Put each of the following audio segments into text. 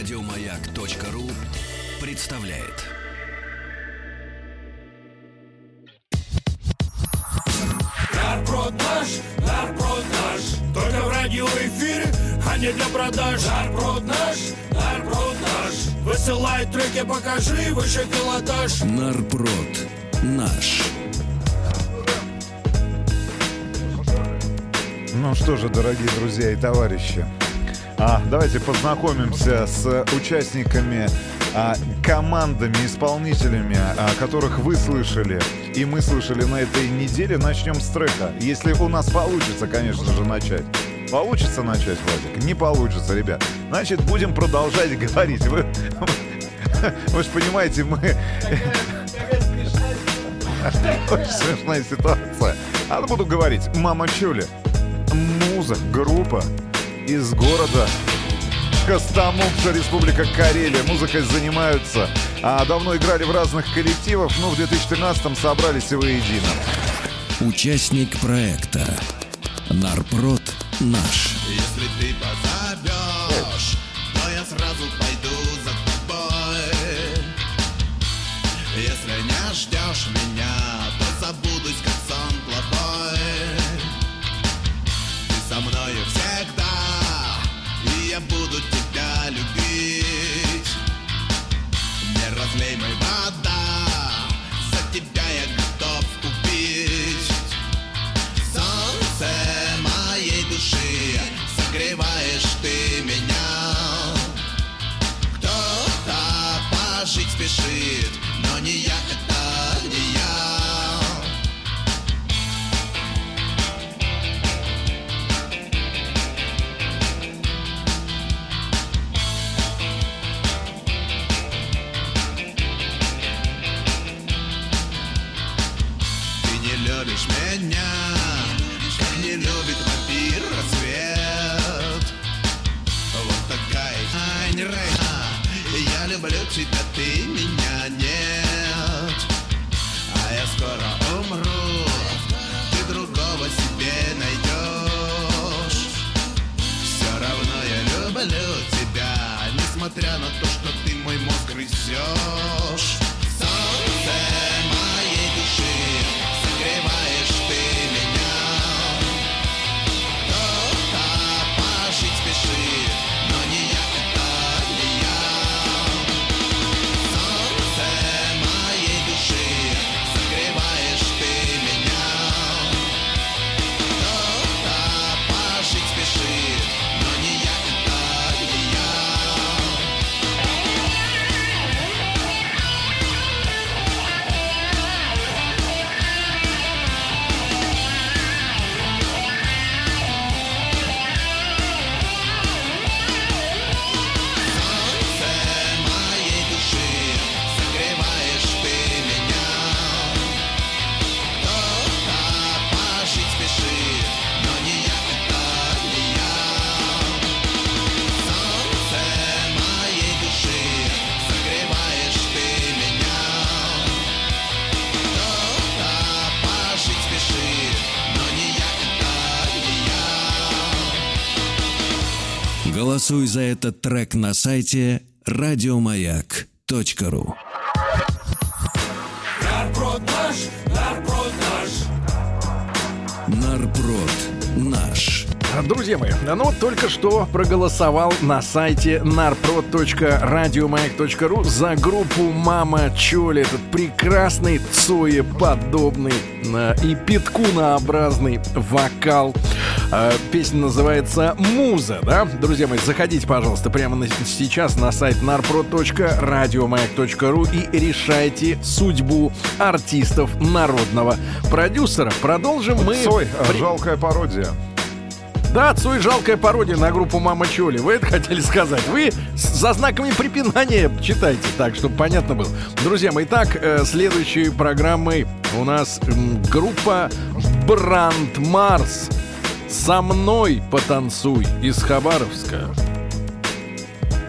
Радиомаяк.ру представляет. Нарброд наш, нарброд наш Только в радиоэфире, а не для продаж Нарброд наш, нарброд наш Высылай треки, покажи выше пилотаж Нарпрод наш. Ну что же, дорогие друзья и товарищи, а, давайте познакомимся с участниками, а, командами, исполнителями, а, которых вы слышали и мы слышали на этой неделе. Начнем с трека. Если у нас получится, конечно же, начать. Получится начать, Владик? Не получится, ребят. Значит, будем продолжать говорить. Вы, вы же понимаете, мы... Очень смешная ситуация. А буду говорить. Мама Чули. Муза, группа из города Костомукша, Республика Карелия. Музыкой занимаются. А давно играли в разных коллективах, но в 2013-м собрались и воедино. Участник проекта. Нарпрод наш. Если ты позовешь, то я сразу пойду за тобой. Если не ждешь меня, то Голосуй за этот трек на сайте радиомаяк.ру. Нарброд наш, нарброд наш Нарпрод наш. Друзья мои, ну вот только что проголосовал на сайте narprod.radiomayak.ru за группу Мама Чоли. Этот прекрасный Цоe-подобный э, и питкунообразный вокал. Э, Песня называется «Муза», да? Друзья мои, заходите, пожалуйста, прямо на- сейчас на сайт narprod.radiomayak.ru и решайте судьбу артистов народного продюсера. Продолжим мы... Цой, при- жалкая пародия. Да, Цой жалкая пародия на группу Мама Чоли. Вы это хотели сказать? Вы за знаками препинания читайте так, чтобы понятно было. Друзья мои, так, э, следующей программой у нас группа Бранд Марс. Со мной потанцуй из Хабаровска.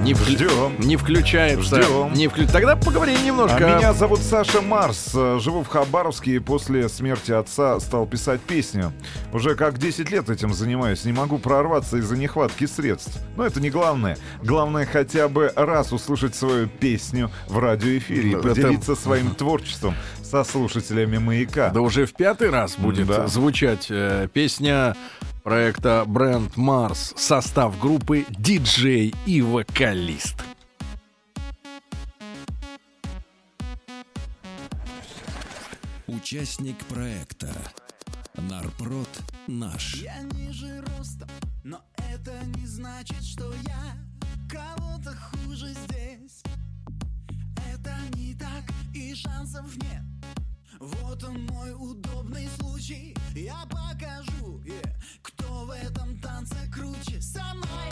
Не, вклю- Ждем. не включается. Ждем. Не вклю- Тогда поговорим А немножко. меня зовут Саша Марс. Э, Живу в Хабаровске и после смерти отца стал писать песню. Уже как 10 лет этим занимаюсь. Не могу прорваться из-за нехватки средств. Но это не главное. Главное хотя бы раз услышать свою песню в радиоэфире и поделиться своим творчеством со слушателями «Маяка». Да уже в пятый раз будет Да. звучать э, песня проекта Бренд Марс. Состав группы диджей и вокалист. Участник проекта Нарпрод наш. Я ниже ростом, но это не значит, что я кого-то хуже здесь. Это не так, и шансов нет. Вот он мой удобный случай. Я покажу, е, кто в этом танце круче. Со мной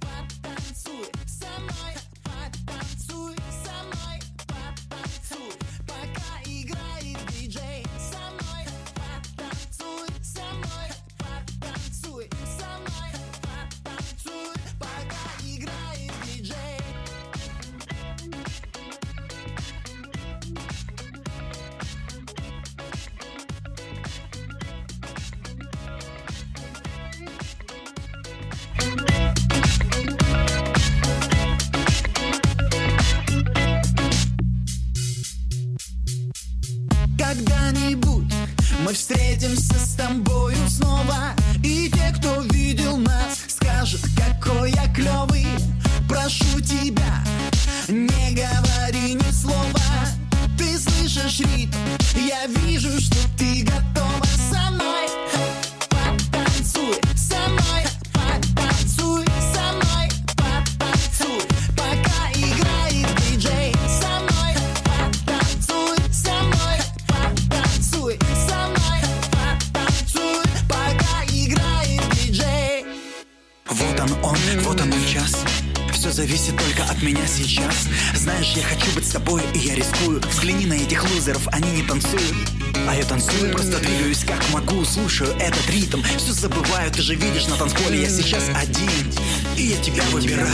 потанцуй, со мной потанцуй, со мной потанцуй, зависит только от меня сейчас. Знаешь, я хочу быть с тобой, и я рискую. Взгляни на этих лузеров, они не танцуют. А я танцую, просто двигаюсь как могу. Слушаю этот ритм, все забываю Ты же видишь, на танцполе. Я сейчас один И я тебя выбираю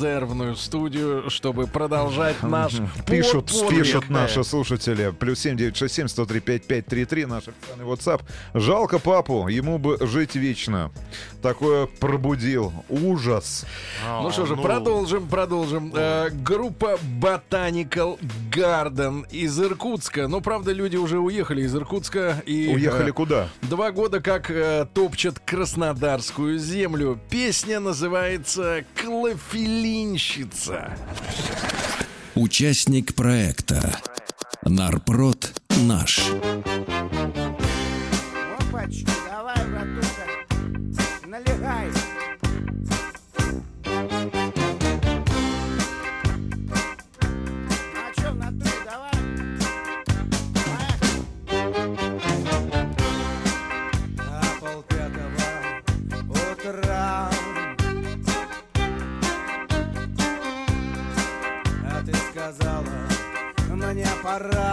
Резервную студию, чтобы продолжать наш Пишут, пишут наши слушатели. Плюс 7967 103 5533 наш официальный WhatsApp. Жалко папу, ему бы жить вечно. Такое пробудил. Ужас. Ну что же, продолжим, продолжим. Э, группа Botanical Garden из Иркутска. Ну, правда, люди уже уехали из Иркутска. И, Уехали э, куда? Два года как э, топчат краснодарскую землю. Песня называется «Клофелинщица». Участник проекта Нарпрод наш. Опачки, мне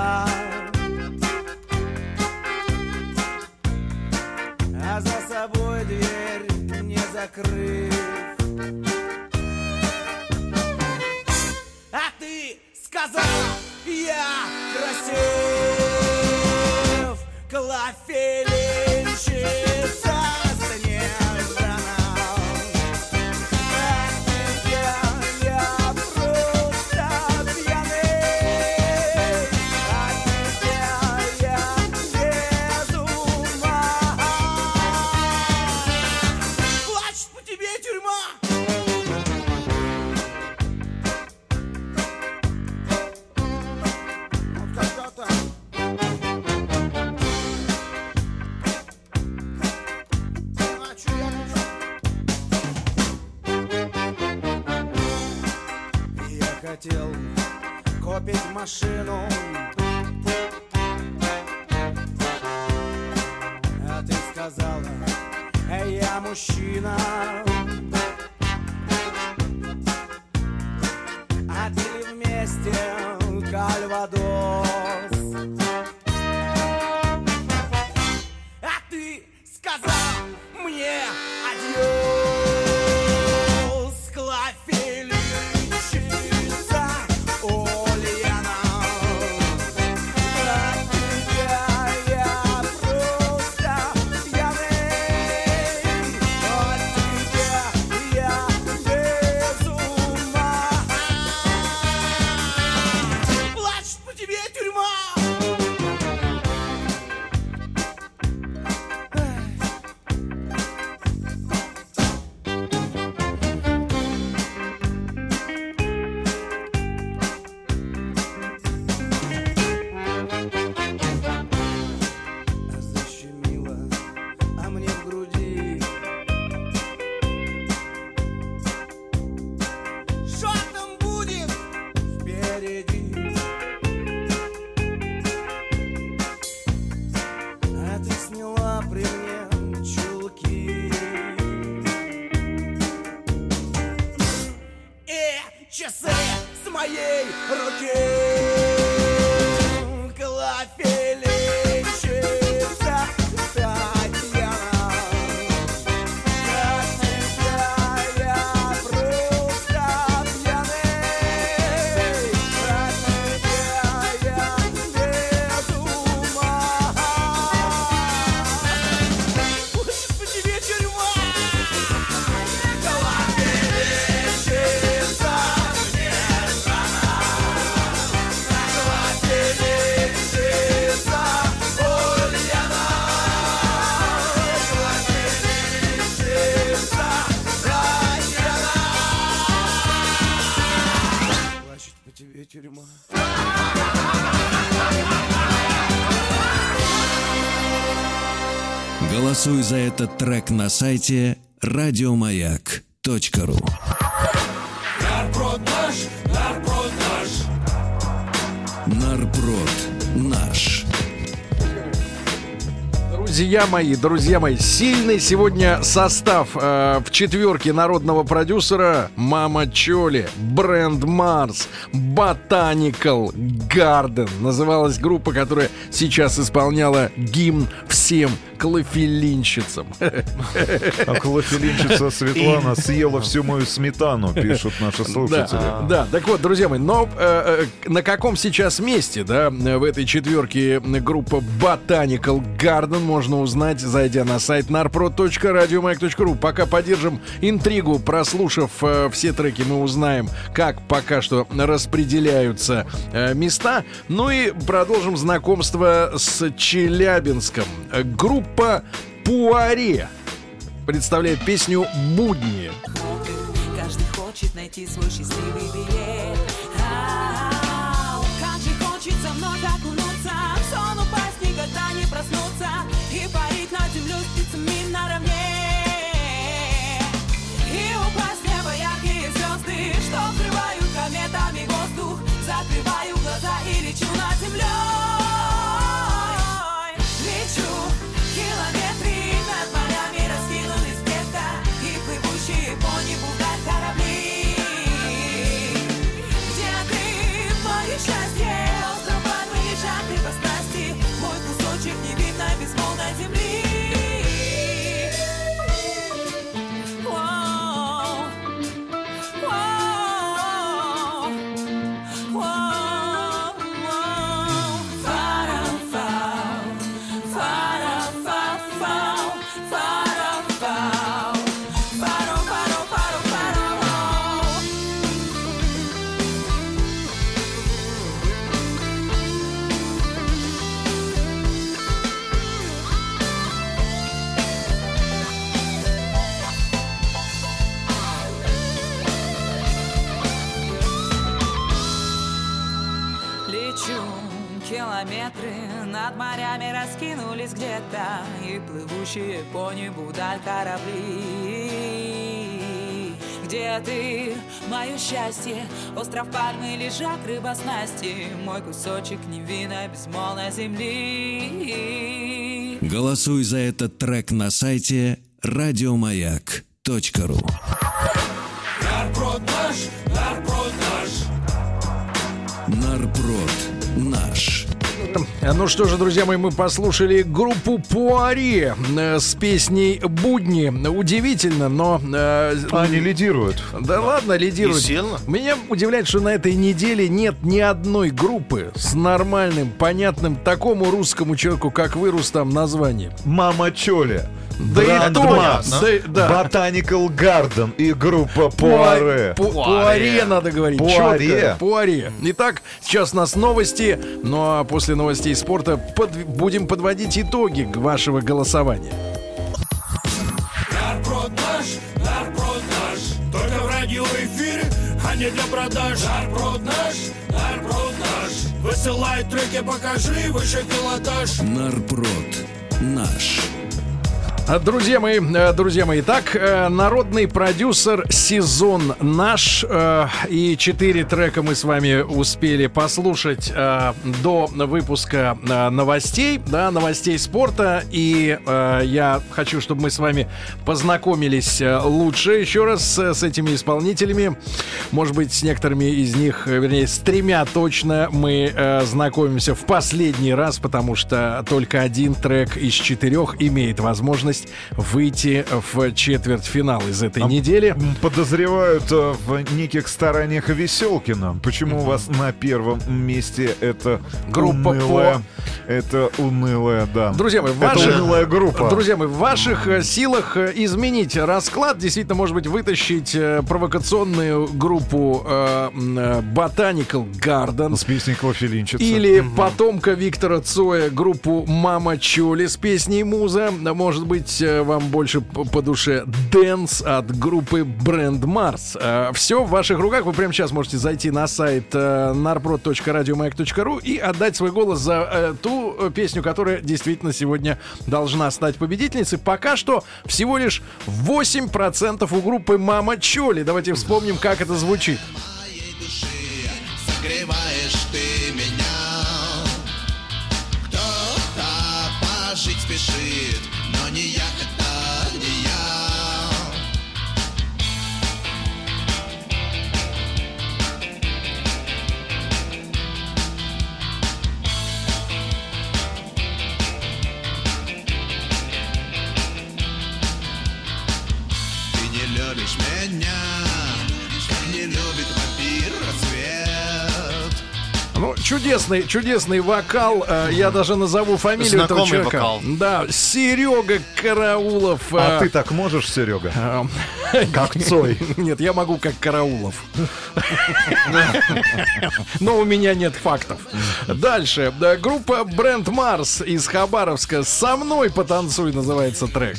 купить машину этот трек на сайте радиомаяк.ру. Нарброд наш, нарброд наш. Нарпрод наш. Друзья мои, друзья мои, сильный сегодня состав э, в четверке народного продюсера Мама Чоли, Бренд Марс, Ботаникал Гарден. Называлась группа, которая сейчас исполняла гимн всем клофелинщицам. А клофелинщица Светлана съела всю мою сметану, пишут наши слушатели. Да, да, так вот, друзья мои, но э, э, на каком сейчас месте, да, в этой четверке группа Botanical Garden можно узнать, зайдя на сайт narprod.radiomayak.ru. Пока поддержим интригу, прослушав э, все треки, мы узнаем, как пока что распределяются э, места. Ну и продолжим знакомство с Челябинском. Группа Пуаре представляет песню «Будни». Каждый хочет найти свой счастливый билет километры над морями раскинулись где-то И плывущие по небу даль корабли. Где ты, мое счастье. Остров пальмы, лежак, рыба снасти. Мой кусочек невинной безмолвной земли. Голосуй за этот трек на сайте радиомаяк.ру Нарброд наш, нарброд наш Нарпрод наш. Ну что же, друзья мои, мы послушали группу Пуаре э, с песней «Будни». Удивительно, но... э, Они лидируют. Да ладно, лидируют. Не сильно. Меня удивляет, что на этой неделе нет ни одной группы с нормальным, понятным такому русскому человеку, как вы, Рустам, названием. Мама Чоли. Да и то, да. Botanical Garden и группа Пуаре. Пу- Пуаре надо говорить. Пуаре. Пуаре. Итак, сейчас у нас новости, ну а после новостей спорта под- будем подводить итоги вашего голосования. Нарброд наш, нарброд наш Только в радиоэфире, а не для продаж Нарброд наш, нарброд наш Высылай треки, покажи выше пилотаж Нарпрод наш. Друзья мои, э, друзья мои, так, э, народный продюсер сезон наш. э, И четыре трека мы с вами успели послушать до выпуска новостей, да, новостей спорта. И я хочу, чтобы мы с вами познакомились лучше еще раз с этими исполнителями. Может быть, с некоторыми из них, вернее, с тремя точно мы знакомимся в последний раз, потому что только один трек из четырех имеет возможность выйти в четвертьфинал из этой недели. М, Подозревают э, в неких стараниях Веселкина. Почему у вас на первом месте это Группа унылая, это унылая, да. Друзья мои, в это ваших, унылая группа. Друзья мои, в ваших э, силах э, изменить расклад, действительно, может быть, вытащить провокационную группу э, Botanical Garden. с песней Клофелинчица. Или потомка Виктора Цоя, группу Мама Чоли с песней Муза. Может быть, э, вам больше по душе Дэнс от группы Бренд Марс. Все в ваших руках. Вы прямо сейчас можете зайти на сайт э, narprod.radiomayak.ru и отдать свой голос за э, ту э, песню, которая действительно сегодня должна стать победительницей. Пока что всего лишь 8% у группы Мама Чоли. Давайте вспомним, как это звучит. ты меня. Кто-то спешит, чудесный, чудесный вокал. Э, Я даже назову фамилию этого Знакомый человека. вокал. Да, Серега Караулов. А э, ты так можешь, Серега? э, Как Цой. Нет, я могу как Караулов. Но у меня нет фактов. Дальше. Да, Группа Бренд Марс из Хабаровска. «Со мной потанцуй» называется трек.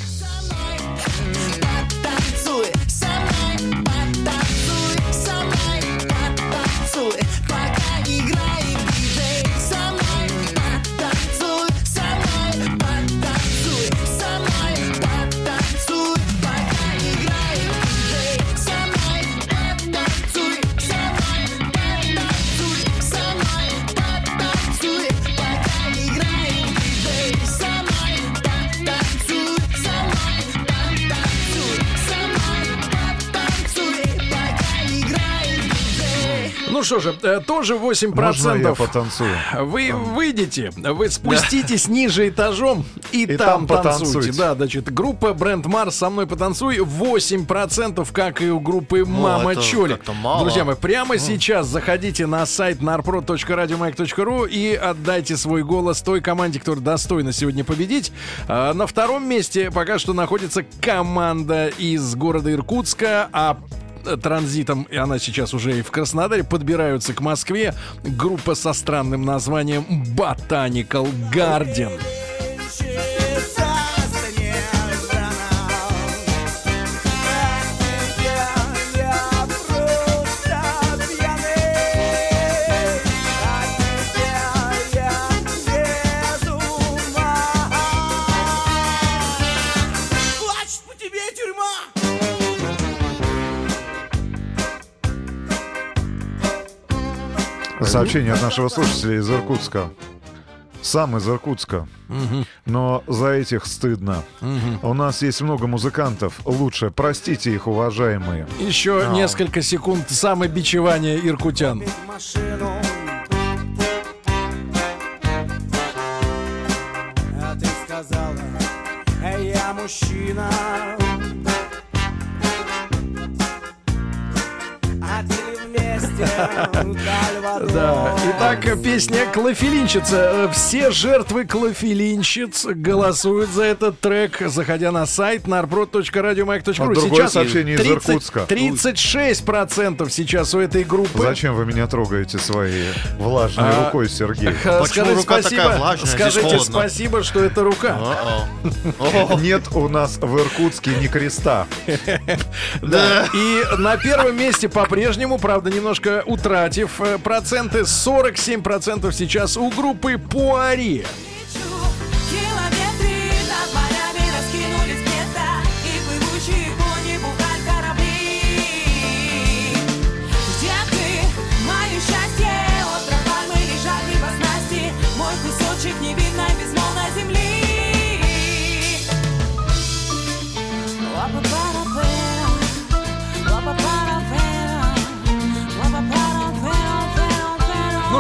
Что же, э, тоже 8%. Можно я потанцую? Вы выйдете, вы спуститесь ниже этажом и, И там, там танцуйте. потанцуйте. Да, значит, группа Бренд Марс со мной потанцуй 8%, как и у группы Мама это Чоли. Друзья мои, прямо сейчас заходите на сайт narprod.radiomayak.ru и отдайте свой голос той команде, которая достойна сегодня победить. А, На втором месте пока что находится команда из города Иркутска, а транзитом, и она сейчас уже и в Краснодаре, подбираются к Москве. Группа со странным названием Botanical Garden. Сообщение от нашего слушателя из Иркутска. Сам из Иркутска. Но за этих стыдно. У нас есть много музыкантов. Лучше простите их, уважаемые. Еще А. несколько секунд самобичевания иркутян. машину Итак, песня «Клофелинщица». Все жертвы клофелинщиц голосуют за этот трек, заходя на сайт narprod.radiomayak.ru. А другое сообщение из 30 Иркутска. 36% сейчас у этой группы. Зачем вы меня трогаете своей влажной А, рукой, Сергей? Почему рука спасибо, такая влажная? Скажите спасибо, что это рука. Нет у нас в Иркутске ни креста. Да. И на первом месте по-прежнему, правда, немножко утратив э, проценты, 47% сейчас у группы Пуари.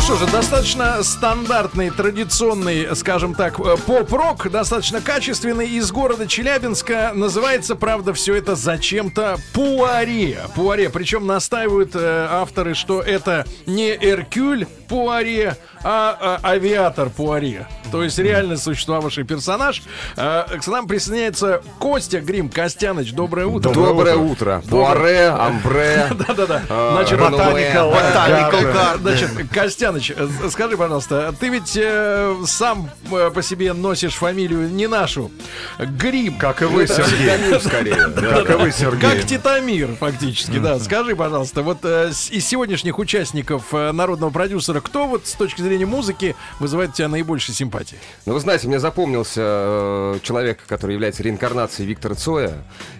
Что же, достаточно стандартный, традиционный, скажем так, э, поп-рок, достаточно качественный, из города Челябинска. Называется, правда, все это зачем-то Пуаре. Пуаре. Причем настаивают э, авторы, что это не Эркюль Пуаре, а, а, авиатор Пуаре. То есть реально существовавший персонаж. Э, к нам присоединяется Костя Грим Костяныч. Доброе утро. Доброе утро. Пуаре, амбре. Да-да-да. э, Значит. Ботаникал Гарден. Значит, Костяныч, э, скажи, пожалуйста, ты ведь э, сам э, по себе носишь фамилию не нашу. Грим. Как и вы, Это Сергей. псевдоним скорее. да. Как и вы, Сергей. Как Титамир, фактически, да. Скажи, пожалуйста, вот э, с- из сегодняшних участников э, народного продюсера, кто вот с точки зрения музыки вызывает у тебя наибольшей симпатии? Ну, вы знаете, мне запомнился э, человек, который является реинкарнацией Виктора Цоя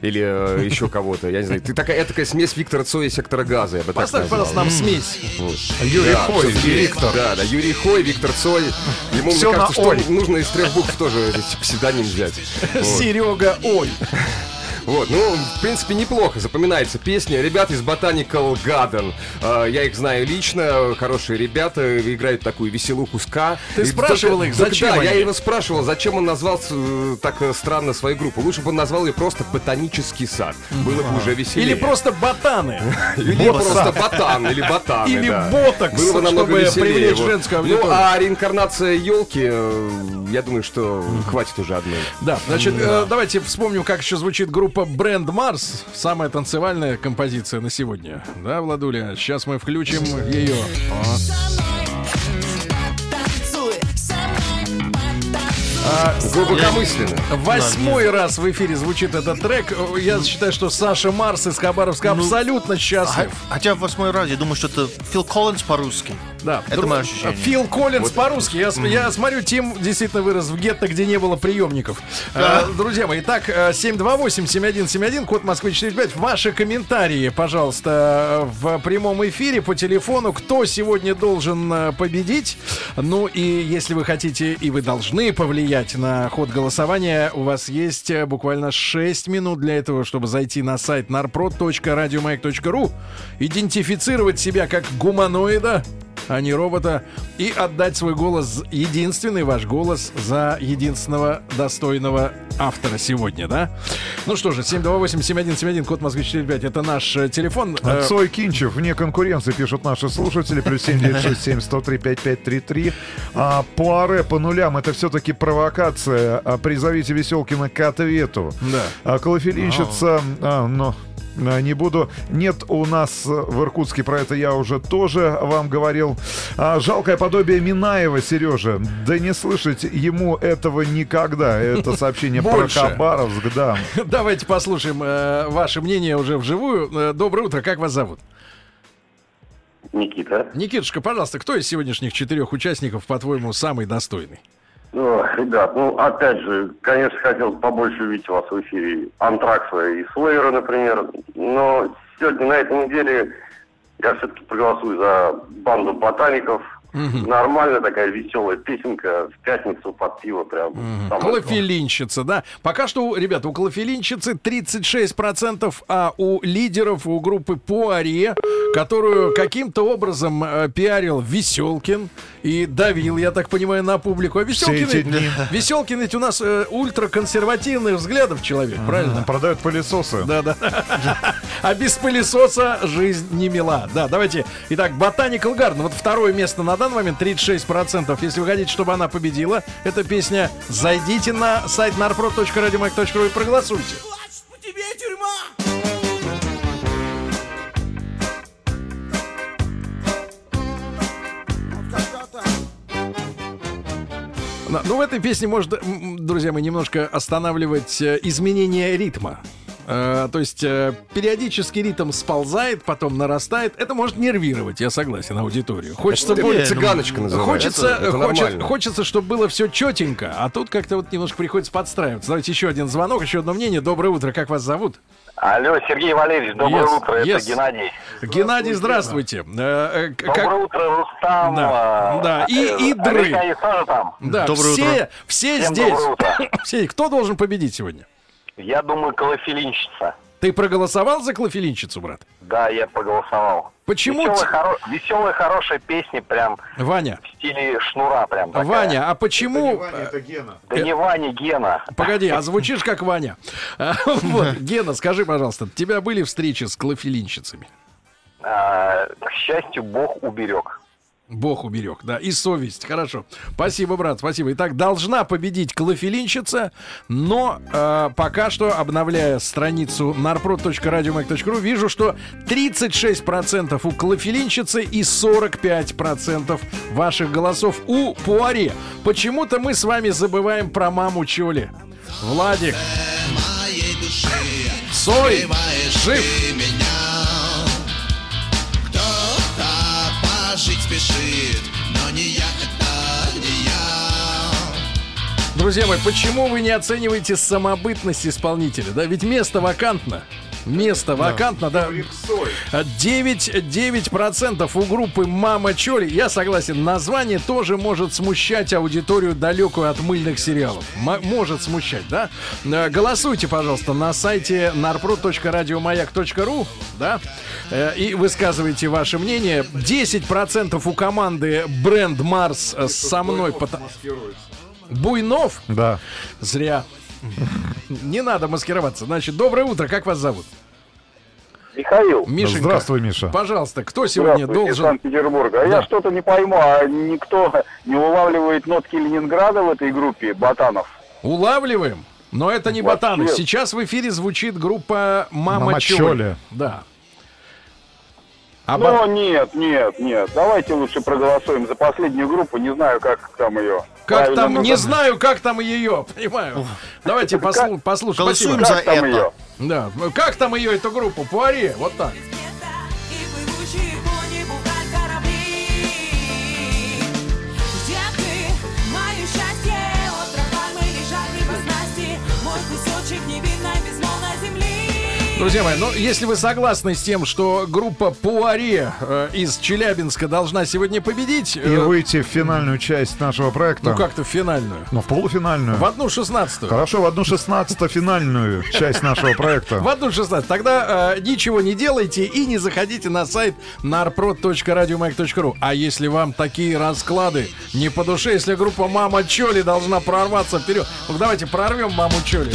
или э, еще кого-то. Я не знаю. Ты такая, такая смесь Виктора Цоя и сектора газа, я бы так Поставь, назвал. пожалуйста, нам смесь. Юрий Да, Хой и Виктор. Да, да, Юрий Хой, Виктор Цой. Ему, Всё мне кажется, что «Ой». нужно из трех букв тоже псевдоним взять. Вот. Серега, ой. Вот, ну, в принципе, неплохо запоминается песня. Ребята из Botanical Garden. Э, я их знаю лично, хорошие ребята, играют такую веселуху ска. Ты И спрашивал только- их, только зачем Да, я они? его спрашивал, зачем он назвал э, так э, странно свою группу. Лучше бы он назвал ее просто Ботанический сад. Было бы уже веселее. Или просто ботаны. Или просто ботан, или ботаны, Или ботокс, чтобы привлечь женскую Ну, а реинкарнация елки, я думаю, что хватит уже одной. Да, значит, э, давайте вспомним, как еще звучит группа Бренд Марс. Самая танцевальная композиция на сегодня. Да, Владуля? Сейчас мы включим ее. Глубокомысленно. Восьмой раз в эфире звучит этот трек. Я считаю, что Саша Марс из Хабаровска абсолютно счастлив. А- Хотя в восьмой раз я думаю, что это Фил Коллинз по-русски. Да, Это друг- мое ощущение. Фил Коллинз по-русски. Я, я смотрю, Тим действительно вырос в гетто, где не было приемников. Э, друзья мои, итак, э, 728-7171, код Москвы 45. Ваши комментарии, пожалуйста, э, в прямом эфире по телефону. Кто сегодня должен э, победить? Ну и если вы хотите и вы должны повлиять на ход голосования, у вас есть э, буквально 6 минут для этого, чтобы зайти на сайт narprod.radiomayak.ru, идентифицировать себя как гуманоида, а не робота, и отдать свой голос, единственный ваш голос за единственного достойного автора сегодня, да? Ну что же, 728-7171, код Москвы 45, это наш э, телефон. Э, Цой Кинчев, вне конкуренции, пишут наши слушатели, плюс 7967 103 5533. А, Пуаре по нулям, это все-таки провокация. А, призовите Веселкина к ответу. Да. А, Клофелинщица, а, но... а, Не буду. Нет у нас э, в Иркутске про это я уже тоже вам говорил. А, жалкое подобие Минаева, Сережа. Да не слышать ему этого никогда. Это сообщение про. Хабаровск, да. Давайте послушаем э, ваше мнение уже вживую. Э, доброе утро, как вас зовут? Никита. Никитушка, пожалуйста, кто из сегодняшних четырех участников, по-твоему, самый достойный? Ну, ребят, ну, опять же, конечно, хотел побольше увидеть вас в эфире Антракса и Слейера, например. Но сегодня, на этой неделе, Я все-таки проголосую за банду ботаников. Нормальная такая веселая песенка в пятницу под пиво прям. Самое то. Клофелинщица, да. Пока что, ребята, у клофелинщицы 36%, а у лидеров, у группы Пуаре, которую каким-то образом э, пиарил Веселкин и давил, я так понимаю, на публику. А Веселкин, эти дни. Веселкин ведь у нас э, ультраконсервативных взглядов человек, правильно? Продают пылесосы. Да, да. А без пылесоса жизнь не мила. Да, давайте. Итак, Botanical Garden. Вот второе место на данный момент 36%. Если вы хотите, чтобы она победила, эта песня, зайдите на сайт narprod.radiomag.ru и проголосуйте. По тебе тюрьма! Ну, в этой песне может, друзья мои, немножко останавливать э, изменение ритма. Э, то есть э, периодически ритм сползает, потом нарастает. Это может нервировать, я согласен, аудиторию. Хочется Это более цыганочка называется. Хочется, Это- это хочет- хочется, чтобы было все четенько, а тут как-то вот немножко приходится подстраиваться. Давайте еще один звонок, еще одно мнение. Доброе утро, как вас зовут? Алло, Сергей Валерьевич, доброе Yes, утро, yes. это Геннадий. Геннадий, здравствуйте. Э, э, Доброе как- утро, Рустам. Да, да, и- и Дры. Алексей тоже там. Да, Доброе все, утро. все Всем здесь. доброе утро. Все. Кто должен победить сегодня? Я думаю, Колофелинщица. Ты проголосовал за клофелинщицу, брат? Да, я проголосовал. Почему Веселая, хоро- веселая, хорошая песня, прям Ваня, в стиле шнура прям такая. Ваня, а почему... это Гена. Да не Ваня, Гена. Погоди, а звучишь как Ваня. А, Гена, скажи, пожалуйста, у тебя были встречи с клофелинщицами? А, к счастью, Бог уберег. Бог уберег, да, и совесть, хорошо. Спасибо, брат, спасибо. Итак, должна победить клофелинщица, но э, пока что, обновляя страницу narprod.radiomag.ru, вижу, что 36% у клофелинщицы и 45% ваших голосов у Пуаре. Почему-то мы с вами забываем про маму Чоли. Владик, Сой, жив. Пожить спешит Но не я, это не я Друзья мои, почему вы не оцениваете самобытность исполнителя? Да, ведь место вакантно. Место вакантно, да. 9, 9% у группы Мама Чоли. Я согласен, название тоже может смущать аудиторию далекую от мыльных сериалов. М- может смущать, да? Э, Голосуйте, пожалуйста, на сайте narprod.radiomayak.ru, да? Э, И высказывайте ваше мнение. 10% у команды Бренд Марс со мной. Буйнов? Да. Зря. Не надо маскироваться. Значит, доброе утро. Как вас зовут? Михаил. Мишенька. Здравствуй, Миша. Пожалуйста, кто сегодня должен... Санкт-Петербурга. А Да. я что-то не пойму, а никто не улавливает нотки Ленинграда в этой группе Ботанов? Улавливаем? Но это не Вообще. ботаны. Сейчас в эфире звучит группа Мама, Мама Чоли. Да. А Ну, бот- нет, нет, нет. Давайте лучше проголосуем за последнюю группу. Не знаю, как там ее. Как там, не знаю, как там ее, понимаю. Давайте послу- послушаем. Голосуем за это. Да. Как там ее, эту группу? Пуаре, вот так. Друзья мои, ну если вы согласны с тем, что группа Пуаре э, из Челябинска должна сегодня победить, И э, выйти в финальную часть нашего проекта. ну как-то в финальную, Ну, в полуфинальную. в одну шестнадцатую. Хорошо, в одну шестнадцатую финальную часть нашего проекта. В одну 16. Тогда э, ничего не делайте и не заходите на сайт narprod.radiomag.ru. А если вам такие расклады не по душе, если группа Мама Чоли должна прорваться вперед, ну давайте прорвем Маму Чоли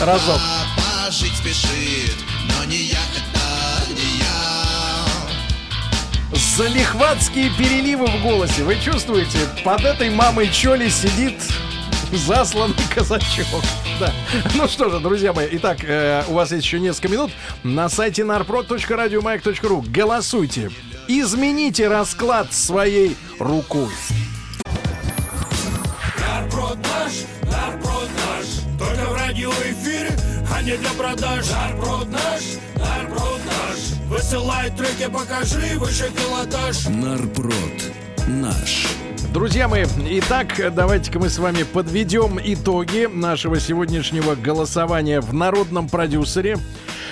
разок. Кто-то пожить спешит Но не я, это не я Залихватские переливы в голосе. Вы чувствуете? Под этой мамой Чоли сидит засланный казачок. Да. Ну что же, друзья мои, итак, э, у вас есть еще несколько минут. На сайте narprod.radiomag.ru голосуйте. Измените расклад своей рукой. Нарброд наш не для продаж Нарброд наш, нарброд наш Высылай треки, покажи выше пилотаж Нарпрод. Наш. Друзья мои, итак, давайте-ка мы с вами подведем итоги нашего сегодняшнего голосования в народном продюсере.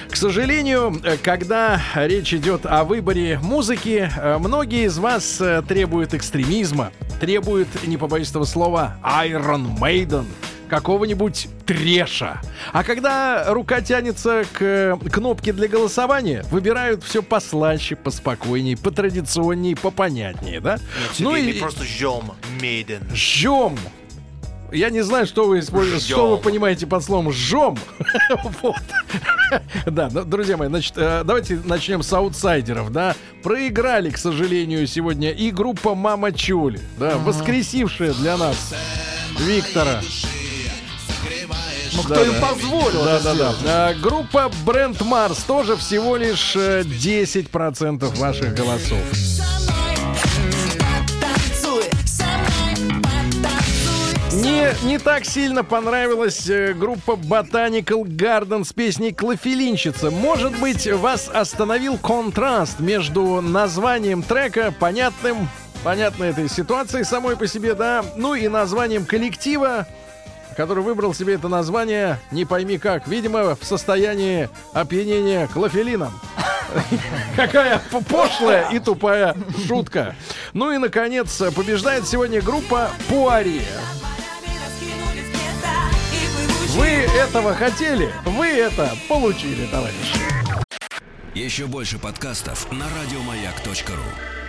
К сожалению, когда речь идет о выборе музыки, многие из вас э, требуют экстремизма, требуют, не побоюсь этого слова, Iron Maiden, какого-нибудь треша. А когда рука тянется к кнопке для голосования, выбирают все послаще, поспокойнее, потрадиционнее, попонятнее, да? Ну и просто ждем Мейден. Жжем. Я не знаю, что вы используете, что вы понимаете под словом жжем. Вот. Да, ну, друзья мои, значит, э, давайте начнем с аутсайдеров, да. Проиграли, к сожалению, сегодня и группа Мама Чули, да, воскресившая для нас Виктора. Ну, кто им позволил Да, это да, да. сделать? А, группа Бренд Марс тоже всего лишь э, 10% ваших голосов. Не, не так сильно понравилась э, группа Botanical Garden с песней «Клофелинщица». Может быть, вас остановил контраст между названием трека, понятным, понятной этой ситуации самой по себе, да, ну и названием коллектива, который выбрал себе это название, не пойми как, видимо, в состоянии опьянения клофелином. Какая пошлая и тупая шутка. Ну и, наконец, побеждает сегодня группа Пуария. Вы этого хотели, вы это получили, товарищи. Еще больше подкастов на радиомаяк.ру.